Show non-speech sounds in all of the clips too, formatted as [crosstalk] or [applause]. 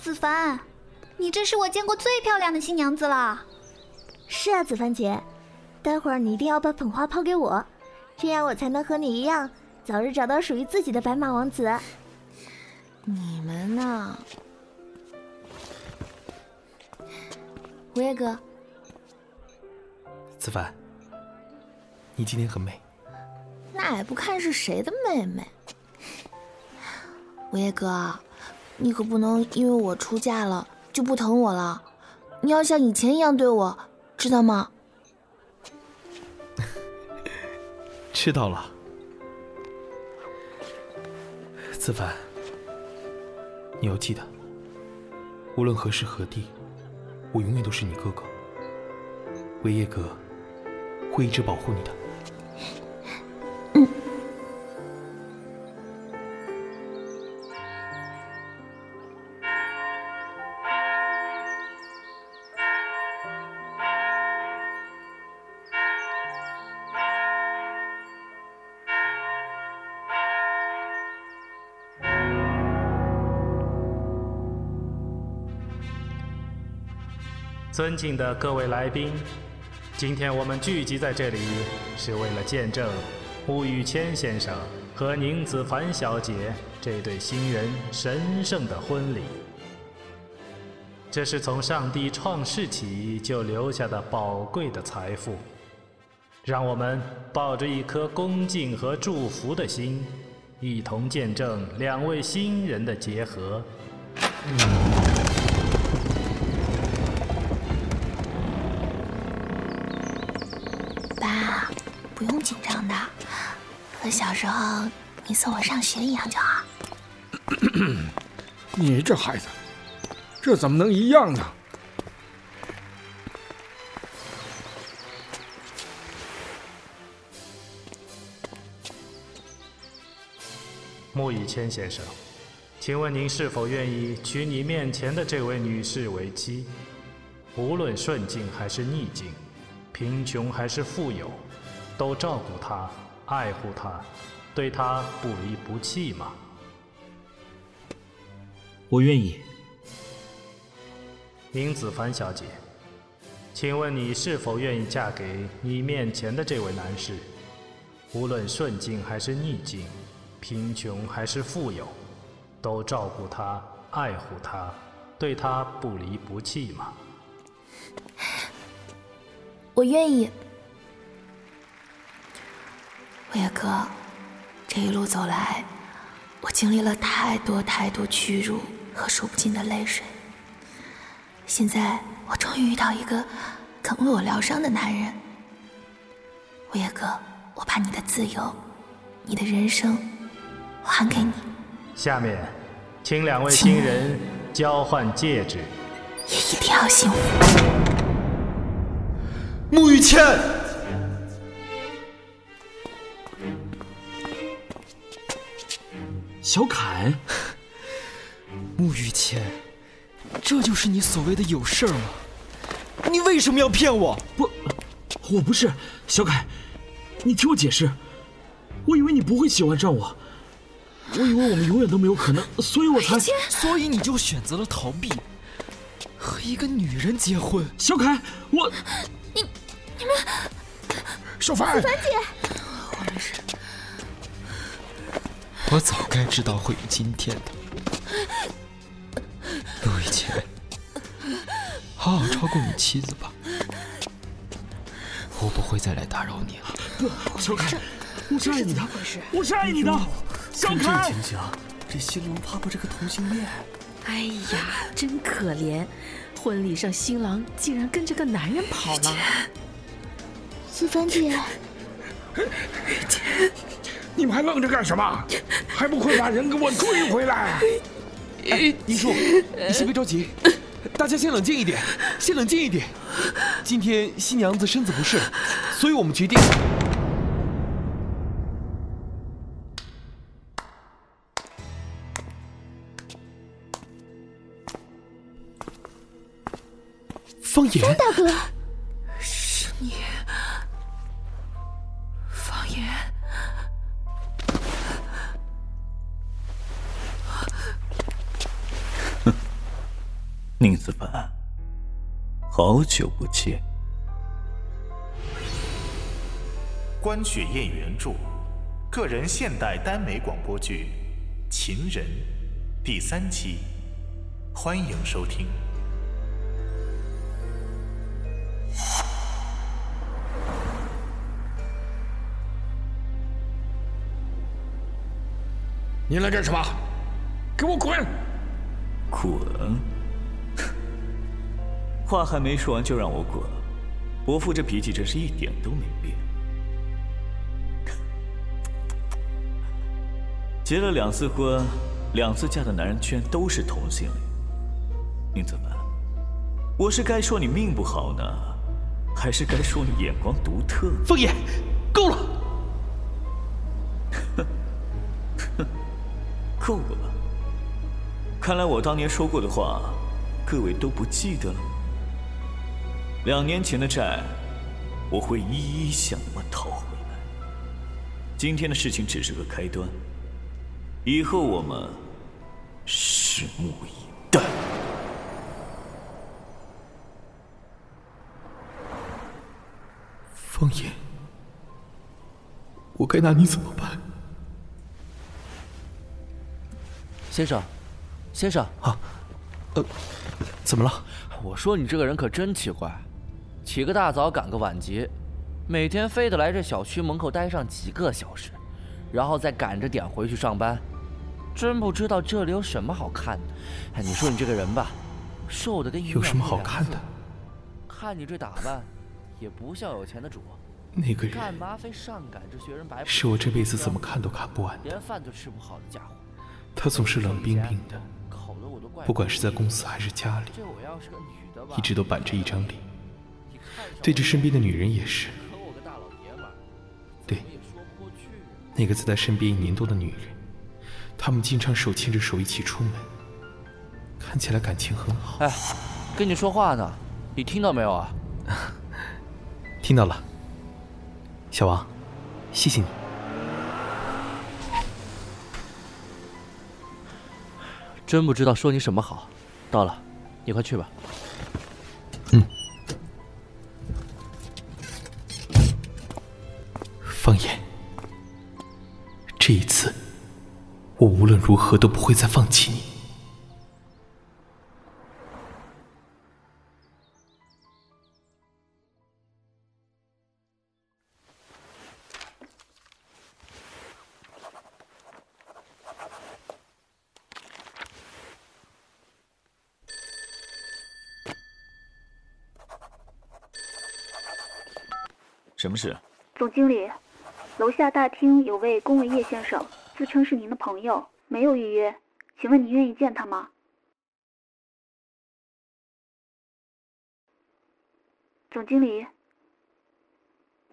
子凡，你这是我见过最漂亮的新娘子了。是啊，子凡姐，待会儿你一定要把捧花抛给我，这样我才能和你一样，早日找到属于自己的白马王子。你们呢？吴叶哥，子凡，你今天很美。那也不看是谁的妹妹。吴叶哥，你可不能因为我出嫁了就不疼我了，你要像以前一样对我，知道吗？[laughs] 知道了，子凡，你要记得，无论何时何地，我永远都是你哥哥。维叶哥会一直保护你的。尊敬的各位来宾，今天我们聚集在这里，是为了见证穆雨谦先生和宁子凡小姐这对新人神圣的婚礼。这是从上帝创世起就留下的宝贵的财富，让我们抱着一颗恭敬和祝福的心，一同见证两位新人的结合。爸，不用紧张的，和小时候你送我上学一样就好。[coughs] 你这孩子，这怎么能一样呢？穆以谦先生，请问您是否愿意娶你面前的这位女士为妻？无论顺境还是逆境，贫穷还是富有，都照顾他、爱护他，对他不离不弃吗？我愿意。明子凡小姐，请问你是否愿意嫁给你面前的这位男士？无论顺境还是逆境，贫穷还是富有，都照顾他、爱护他，对他不离不弃吗？我愿意。伟哥，这一路走来，我经历了太多太多屈辱和数不尽的泪水。现在我终于遇到一个肯为我疗伤的男人。伟哥，我把你的自由、你的人生还给你。下面，请两位新人交换戒指。也一定要幸福。沐雨谦，小凯，[laughs] 穆雨谦，这就是你所谓的有事儿吗？你为什么要骗我？不，我不是小凯，你听我解释。我以为你不会喜欢上我，我以为我们永远都没有可能，所以我才……所以你就选择了逃避，和一个女人结婚。小凯，我，你、你们，小凡，小凡姐，我没事。我早该知道会有今天的。陆以谦，好好照顾你妻子吧，我不会再来打扰你了。小凯，我是爱你的，我是爱你的，小凯。这情形，这新郎怕不是个同性恋？哎呀，真可怜！婚礼上新郎竟然跟着个男人跑了。子凡姐，你们还愣着干什么？还不快把人给我追回来！哎，宁叔，你先别着急，大家先冷静一点，先冷静一点。今天新娘子身子不适，所以我们决定。方言，大哥，好久不见。关雪燕原著，个人现代耽美广播剧《情人》第三期，欢迎收听。你来干什么？给我滚！滚！话还没说完就让我滚？伯父这脾气真是一点都没变。结了两次婚，两次嫁的男人居然都是同性恋，你怎么，我是该说你命不好呢，还是该说你眼光独特？凤爷，够了！[laughs] 够了。看来我当年说过的话，各位都不记得了。两年前的债，我会一一向你们讨回来。今天的事情只是个开端，以后我们拭目以待。方言，我该拿你怎么办？先生，先生啊，呃，怎么了？我说你这个人可真奇怪。起个大早，赶个晚集，每天非得来这小区门口待上几个小时，然后再赶着点回去上班，真不知道这里有什么好看的。哎，你说你这个人吧，瘦的跟有什么好看的？看你这打扮，也不像有钱的主。那个人干嘛非上赶着学人白？是我这辈子怎么看都看不完的。连饭都吃不好的家伙。他总是冷冰冰的，不管是在公司还是家里，一直都板着一张脸。对着身边的女人也是，对，那个在他身边一年多的女人，他们经常手牵着手一起出门，看起来感情很好。哎，跟你说话呢，你听到没有啊？[laughs] 听到了，小王，谢谢你。真不知道说你什么好。到了，你快去吧。嗯。方言，这一次，我无论如何都不会再放弃你。什么事？总经理。楼下大厅有位龚维叶先生，自称是您的朋友，没有预约，请问您愿意见他吗？总经理，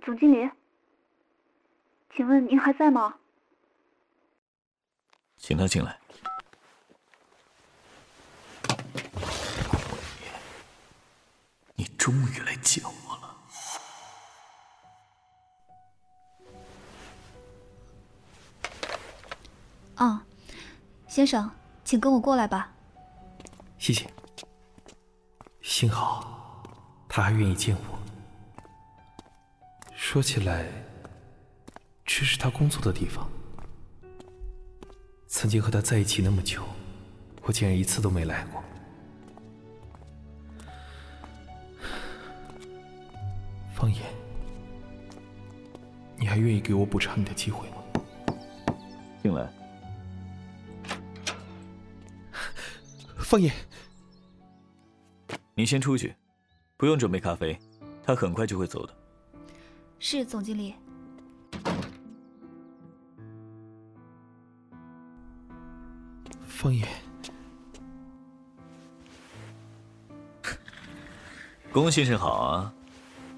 总经理，请问您还在吗？请他进来。你终于来见我啊，先生，请跟我过来吧。谢谢。幸好他还愿意见我。说起来，这是他工作的地方。曾经和他在一起那么久，我竟然一次都没来过。方言，你还愿意给我补偿你的机会吗？进来。方爷，你先出去，不用准备咖啡，他很快就会走的。是总经理。方爷，龚先生好啊，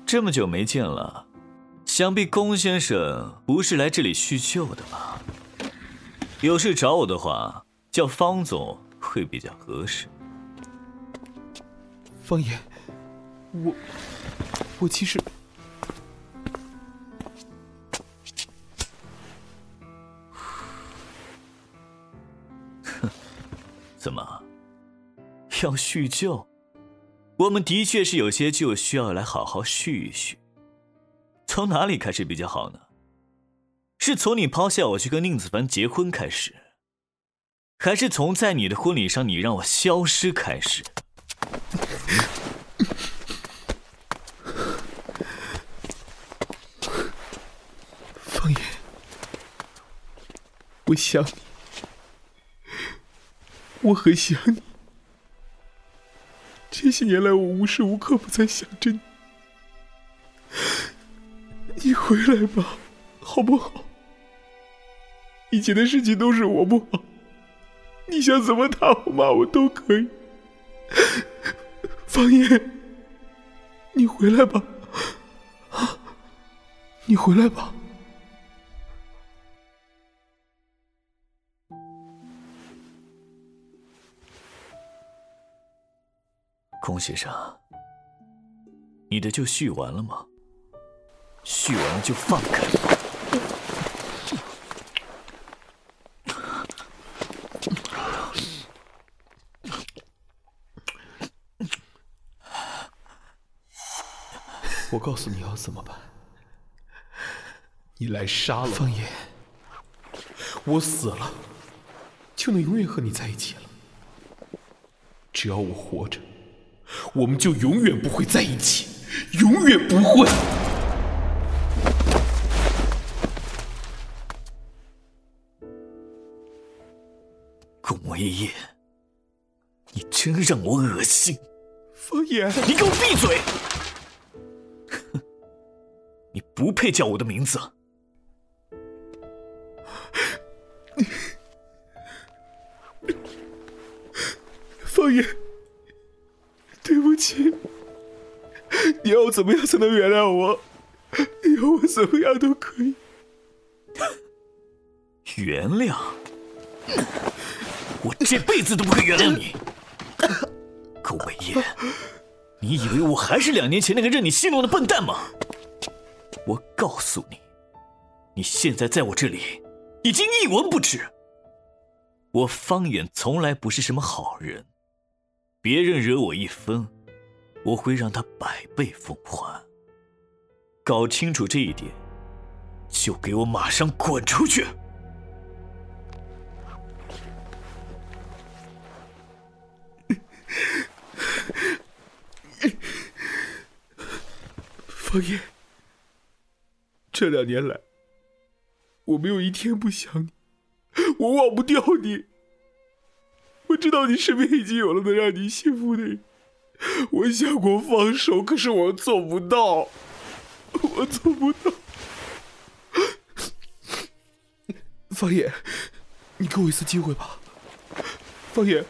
这么久没见了，想必龚先生不是来这里叙旧的吧？有事找我的话，叫方总。会比较合适。方言，我我其实……哼，[laughs] 怎么要叙旧，我们的确是有些旧需要来好好叙一叙。从哪里开始比较好呢？是从你抛下我去跟宁子凡结婚开始，还是从在你的婚礼上你让我消失开始？方言，我想你，我很想你。这些年来，我无时无刻不在想着你。你回来吧，好不好？以前的事情都是我不好，你想怎么打我骂我都可以。方言，你回来吧，你回来吧。龚先生，你的就续完了吗？续完了就放开。我告诉你要怎么办，你来杀了方言，我死了，就能永远和你在一起了。只要我活着，我们就永远不会在一起，永远不会。龚维业，你真让我恶心！方言，你给我闭嘴！哼，你不配叫我的名字。方言，对不起。你要我怎么样才能原谅我？你要我怎么样都可以。原谅？我这辈子都不会原谅你，苟伟业！你以为我还是两年前那个任你戏弄的笨蛋吗？我告诉你，你现在在我这里已经一文不值。我方远从来不是什么好人，别人惹我一分，我会让他百倍奉还。搞清楚这一点，就给我马上滚出去！方言，这两年来，我没有一天不想你，我忘不掉你。我知道你身边已经有了能让你幸福的人，我想过放手，可是我做不到，我做不到。方言，你给我一次机会吧。方言，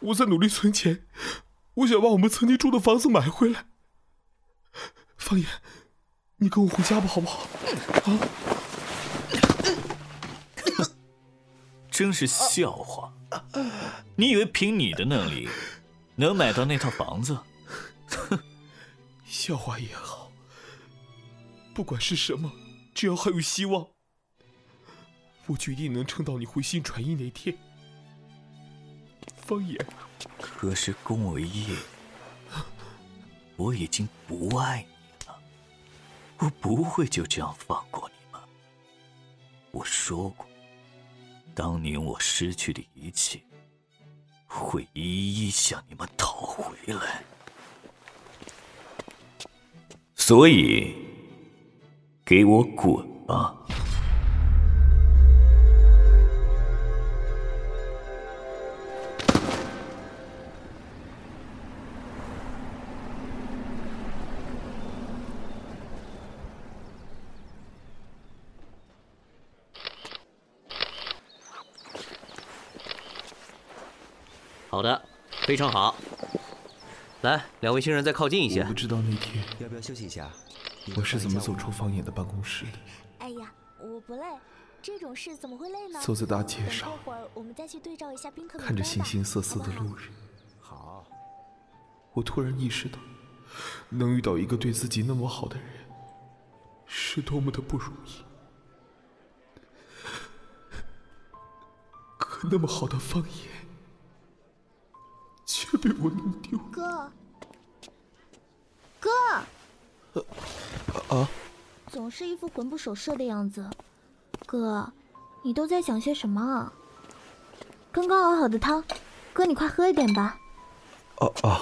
我在努力存钱，我想把我们曾经住的房子买回来。方言，你跟我回家吧，好不好？啊！[coughs] 真是笑话！你以为凭你的能力能买到那套房子？哼！[laughs] 笑话也好，不管是什么，只要还有希望，我决定能撑到你回心转意那天。方言，可是龚维业，我已经不爱你了，我不会就这样放过你们。我说过。当年我失去的一切，会一一向你们讨回来。所以，给我滚吧！好的，非常好。来，两位新人再靠近一些。我不知道那天要不要休息一下？我是怎么走出方言的办公室的？哎呀，我不累，这种事怎么会累呢？走在大街上，会儿我们再去对照一下宾客看着形形色色的路人。好。我突然意识到，能遇到一个对自己那么好的人，是多么的不容易。可那么好的方言。却被我弄丢。哥，哥，啊，总是一副魂不守舍的样子。哥，你都在想些什么啊？刚刚熬好的汤，哥你快喝一点吧。哦哦。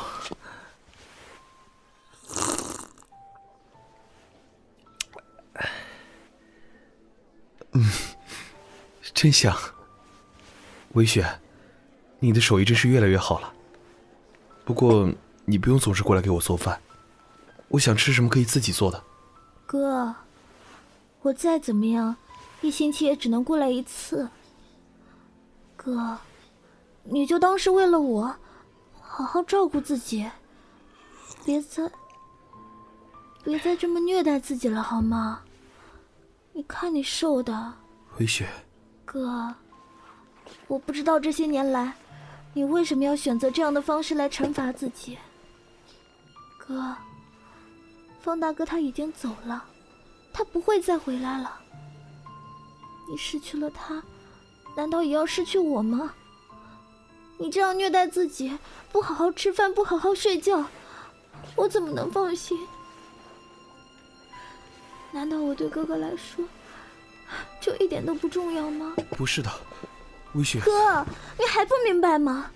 嗯，真香。微雪，你的手艺真是越来越好了。不过你不用总是过来给我做饭，我想吃什么可以自己做的。哥，我再怎么样，一星期也只能过来一次。哥，你就当是为了我，好好照顾自己，别再别再这么虐待自己了，好吗？你看你瘦的。微雪。哥，我不知道这些年来。你为什么要选择这样的方式来惩罚自己，哥？方大哥他已经走了，他不会再回来了。你失去了他，难道也要失去我吗？你这样虐待自己，不好好吃饭，不好好睡觉，我怎么能放心？难道我对哥哥来说，就一点都不重要吗？不是的。微雪，哥，你还不明白吗？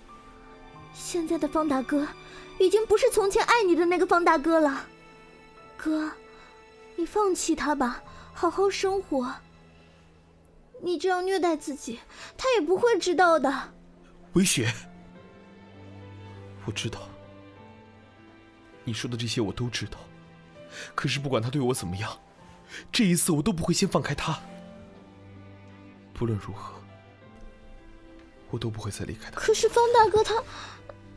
现在的方大哥，已经不是从前爱你的那个方大哥了。哥，你放弃他吧，好好生活。你这样虐待自己，他也不会知道的。微雪，我知道，你说的这些我都知道。可是不管他对我怎么样，这一次我都不会先放开他。不论如何。我都不会再离开他。可是方大哥他，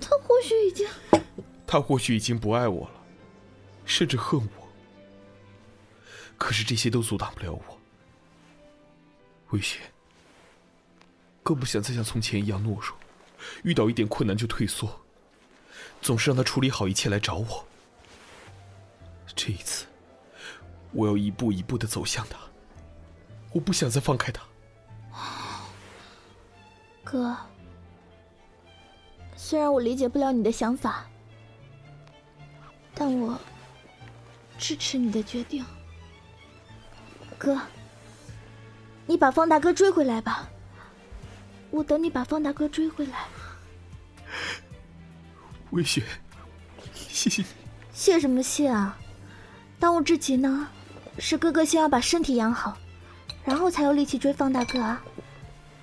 他或许已经，他或许已经不爱我了，甚至恨我。可是这些都阻挡不了我。微雪，更不想再像从前一样懦弱，遇到一点困难就退缩，总是让他处理好一切来找我。这一次，我要一步一步的走向他，我不想再放开他。哥，虽然我理解不了你的想法，但我支持你的决定。哥，你把方大哥追回来吧，我等你把方大哥追回来。微雪，谢谢你。谢什么谢啊？当务之急呢，是哥哥先要把身体养好，然后才有力气追方大哥啊。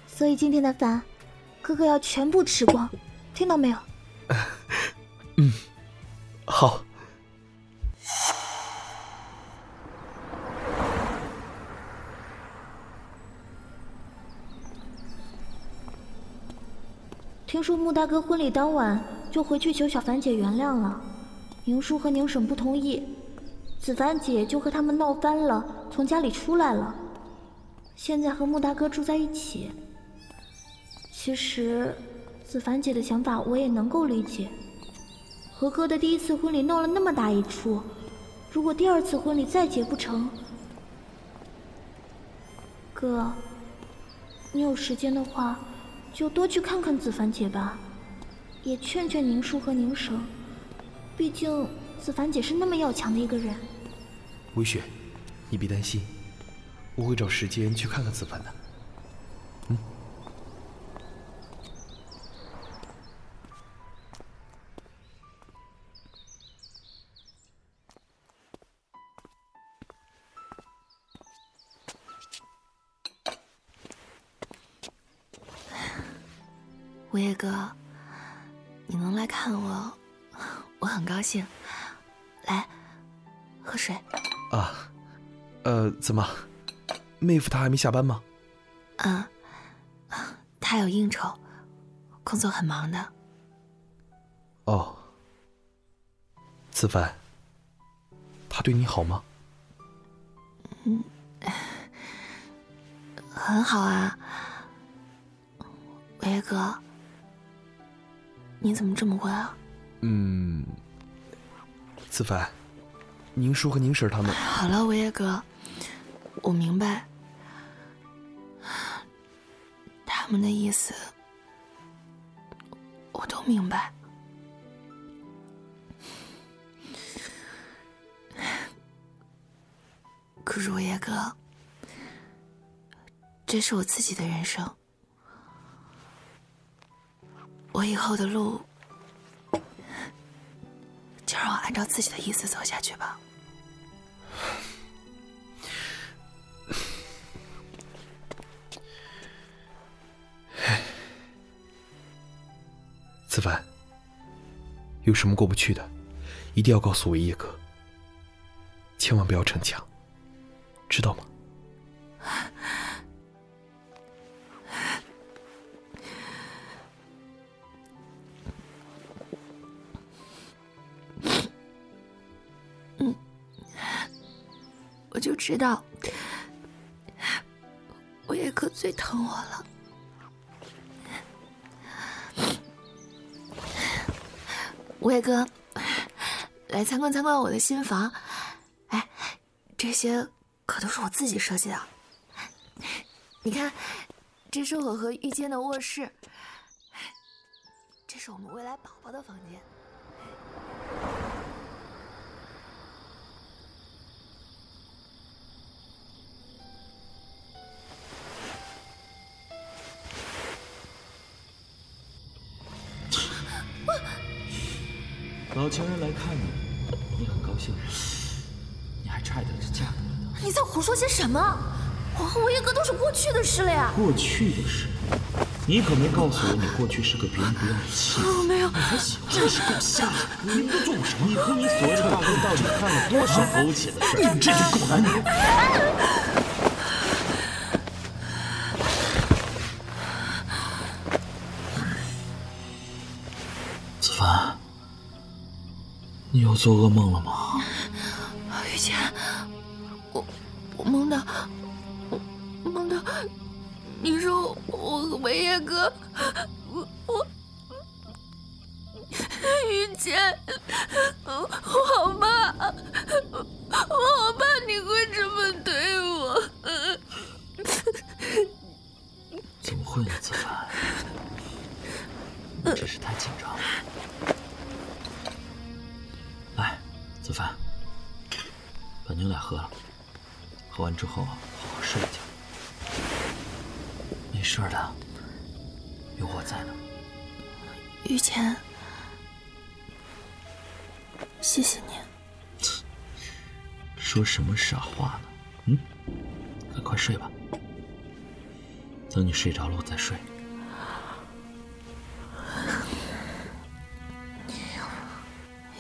所以今天的饭。哥哥要全部吃光，听到没有？[laughs] 嗯，好。听说穆大哥婚礼当晚就回去求小凡姐原谅了，宁叔和宁婶不同意，子凡姐就和他们闹翻了，从家里出来了，现在和穆大哥住在一起。其实，子凡姐的想法我也能够理解。和哥的第一次婚礼闹了那么大一出，如果第二次婚礼再结不成，哥，你有时间的话，就多去看看子凡姐吧，也劝劝宁叔和宁婶。毕竟子凡姐是那么要强的一个人。微雪，你别担心，我会找时间去看看子凡的。五叶哥，你能来看我，我很高兴。来，喝水。啊，呃，怎么，妹夫他还没下班吗？嗯，他有应酬，工作很忙的。哦，子凡，他对你好吗？嗯，很好啊，五叶哥。你怎么这么问啊？嗯子凡宁叔和宁婶他们。好了维叶哥。我明白。他们的意思我都明白。可是维叶哥这是我自己的人生。我以后的路，就让我按照自己的意思走下去吧。[sighs] 子凡，有什么过不去的，一定要告诉我叶哥，千万不要逞强，知道吗？知道，我叶哥最疼我了。吴叶哥，来参观参观我的新房。哎，这些可都是我自己设计的。你看，这是我和玉谦的卧室，这是我们未来宝宝的房间。老情人来看你，你很高兴，你还差一点就嫁给了他。你在胡说些什么？我和我叶哥都是过去的事了呀。过去的事，你可没告诉我你过去是个别人不要的妻子。我没有，你还喜欢？真是够瞎的！你都做过什么？你和你所谓的大哥到底干了多少苟且的事？你们这群狗男我做噩梦了吗？完之后，好好睡一觉。没事的，有我在呢。雨钱，谢谢你。说什么傻话呢？嗯，赶快睡吧。等你睡着了，我再睡。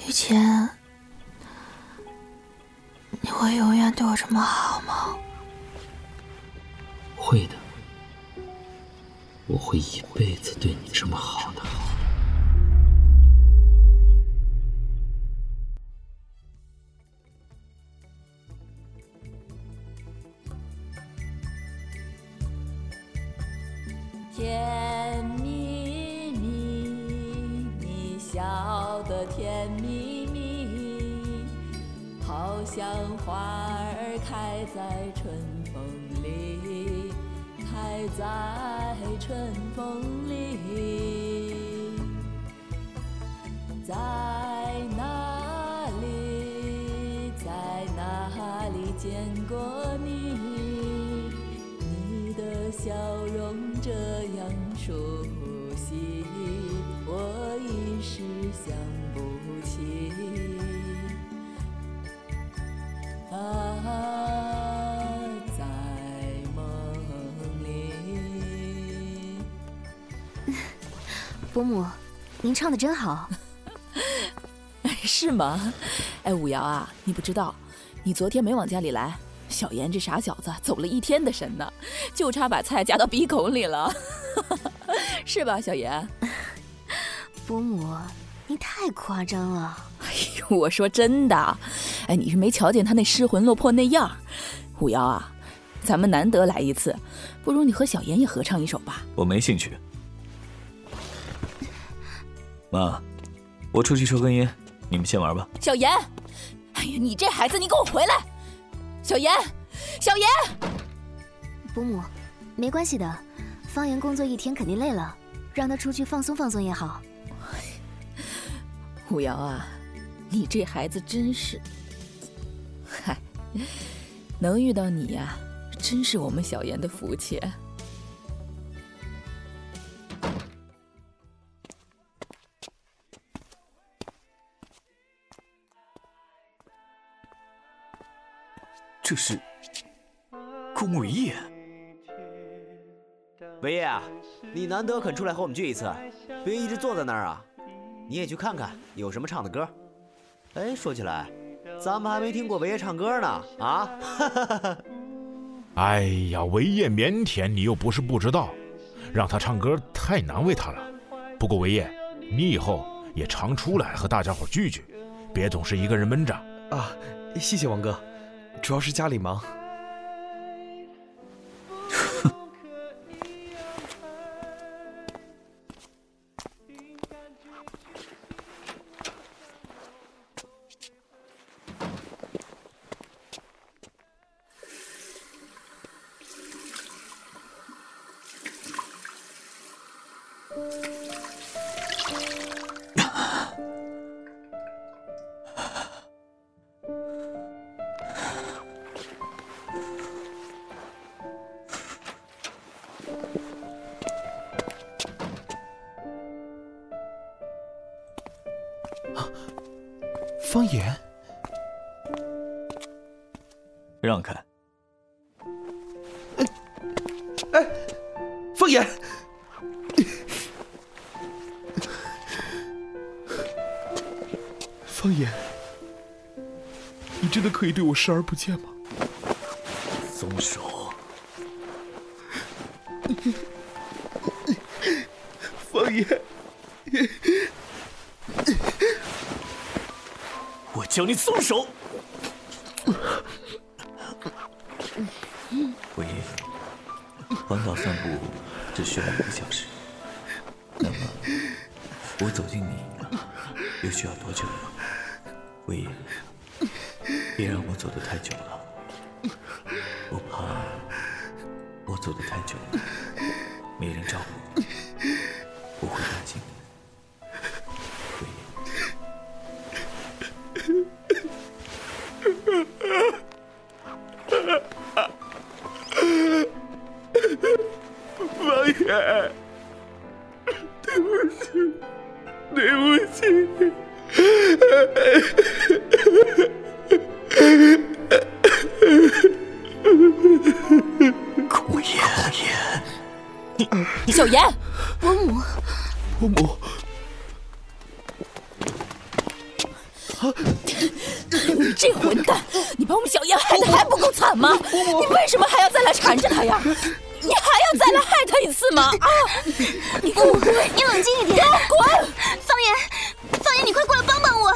雨钱，你会永远对我这么好会的，我会一辈子对你这么好的。甜蜜蜜，你笑得甜蜜蜜，好像花儿开在春风，还在春风里。在哪里，在哪里见过你？你的笑容这样熟悉，我一时想不起。啊，伯母，您唱的真好。[laughs] 是吗？哎，五瑶啊，你不知道，你昨天没往家里来，小严这傻小子走了一天的神呢，就差把菜夹到鼻孔里了，[laughs] 是吧，小严？[laughs] 伯母，你太夸张了。哎呦，我说真的，哎，你是没瞧见他那失魂落魄那样。五瑶啊，咱们难得来一次，不如你和小严也合唱一首吧。我没兴趣。妈，我出去抽根烟。你们先玩吧，小妍。哎呀，你这孩子，你给我回来！小妍，小妍。伯母，没关系的，方言工作一天肯定累了，让他出去放松放松也好。五瑶啊，你这孩子真是……嗨，能遇到你呀、真是我们小妍的福气。这是顾木叶。维叶，你难得肯出来和我们聚一次，别一直坐在那儿啊！你也去看看有什么唱的歌。哎，说起来，咱们还没听过维叶唱歌呢啊！[laughs] 哎呀，维叶腼腆，你又不是不知道，让他唱歌太难为他了。不过维叶，你以后也常出来和大家伙聚聚，别总是一个人闷着。啊，谢谢王哥，主要是家里忙。视而不见吗？松手！[laughs] 方言，我叫你松手！[laughs] 维叶，环岛散步只需要一个小时，那么我走进你又需要多久呢？维叶，别让我走得太久了，我怕我走得太久了，你 [laughs] 这混蛋！你把我们小燕害得还不够惨吗？你为什么还要再来缠着她呀？你还要再来害她一次吗？啊！你给我滚！你冷静一点！给我滚！方言，方言，你快过来帮帮我！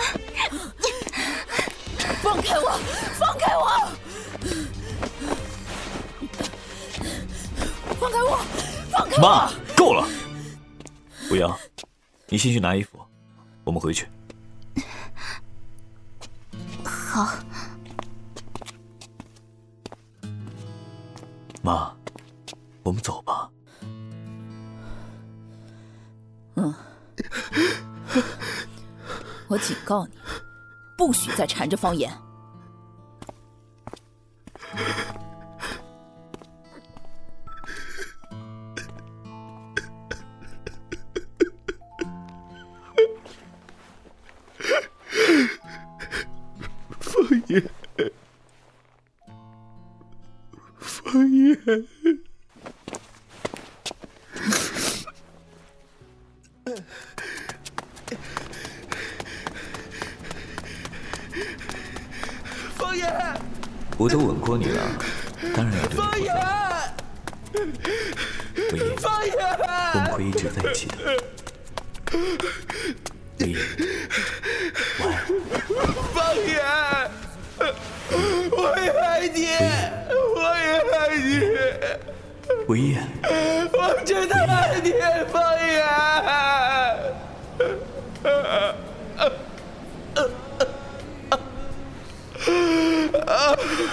放开我！放开我！放开我！放开我！妈，够了！吴阳，你先去拿衣服，我们回去。不许再缠着方言。方言，方言，方言，我都吻过你了，当然要对你负方言，责。维叶，方言，我们会一直在一起的。维叶，晚安。方言，我也爱你，我也爱你，唯一，我真的爱你，方言。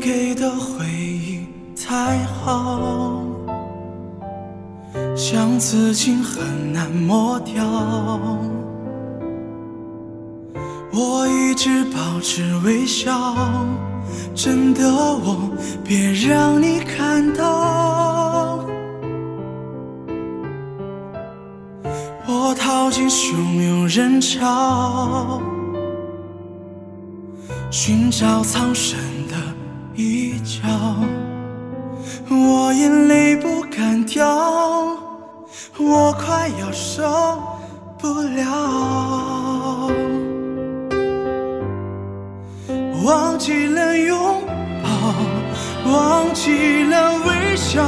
给的回忆太好，像刺青很难抹掉。我一直保持微笑，真的我别让你看到。我逃进汹涌人潮，寻找藏身我眼泪不敢掉，我快要受不了。忘记了拥抱，忘记了微笑，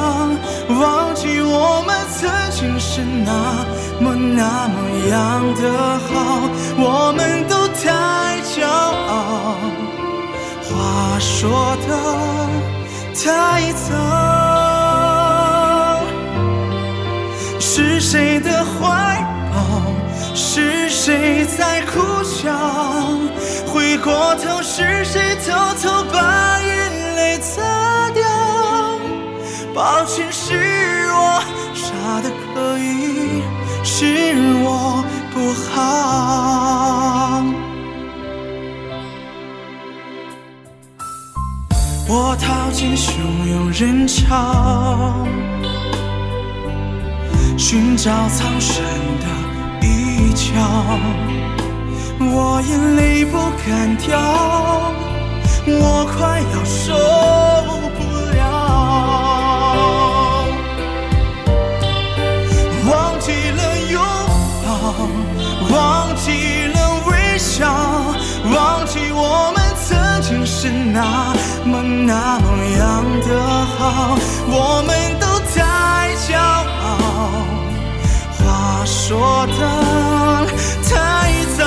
忘记我们曾经是那么那么样的好，我们都太骄傲，话说的太早，是谁的怀抱？是谁在哭笑？回过头，是谁偷偷把眼泪擦掉？抱歉，是我傻的可以，是我不好。我逃进汹涌人潮，寻找藏身的一角。我眼泪不敢掉，我快要受不了。忘记了拥抱，忘记了微笑，忘记我们曾经是那么那么样的好，我们都太骄傲，话说的太早。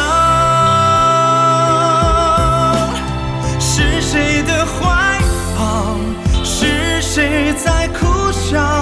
是谁的怀抱？是谁在苦笑？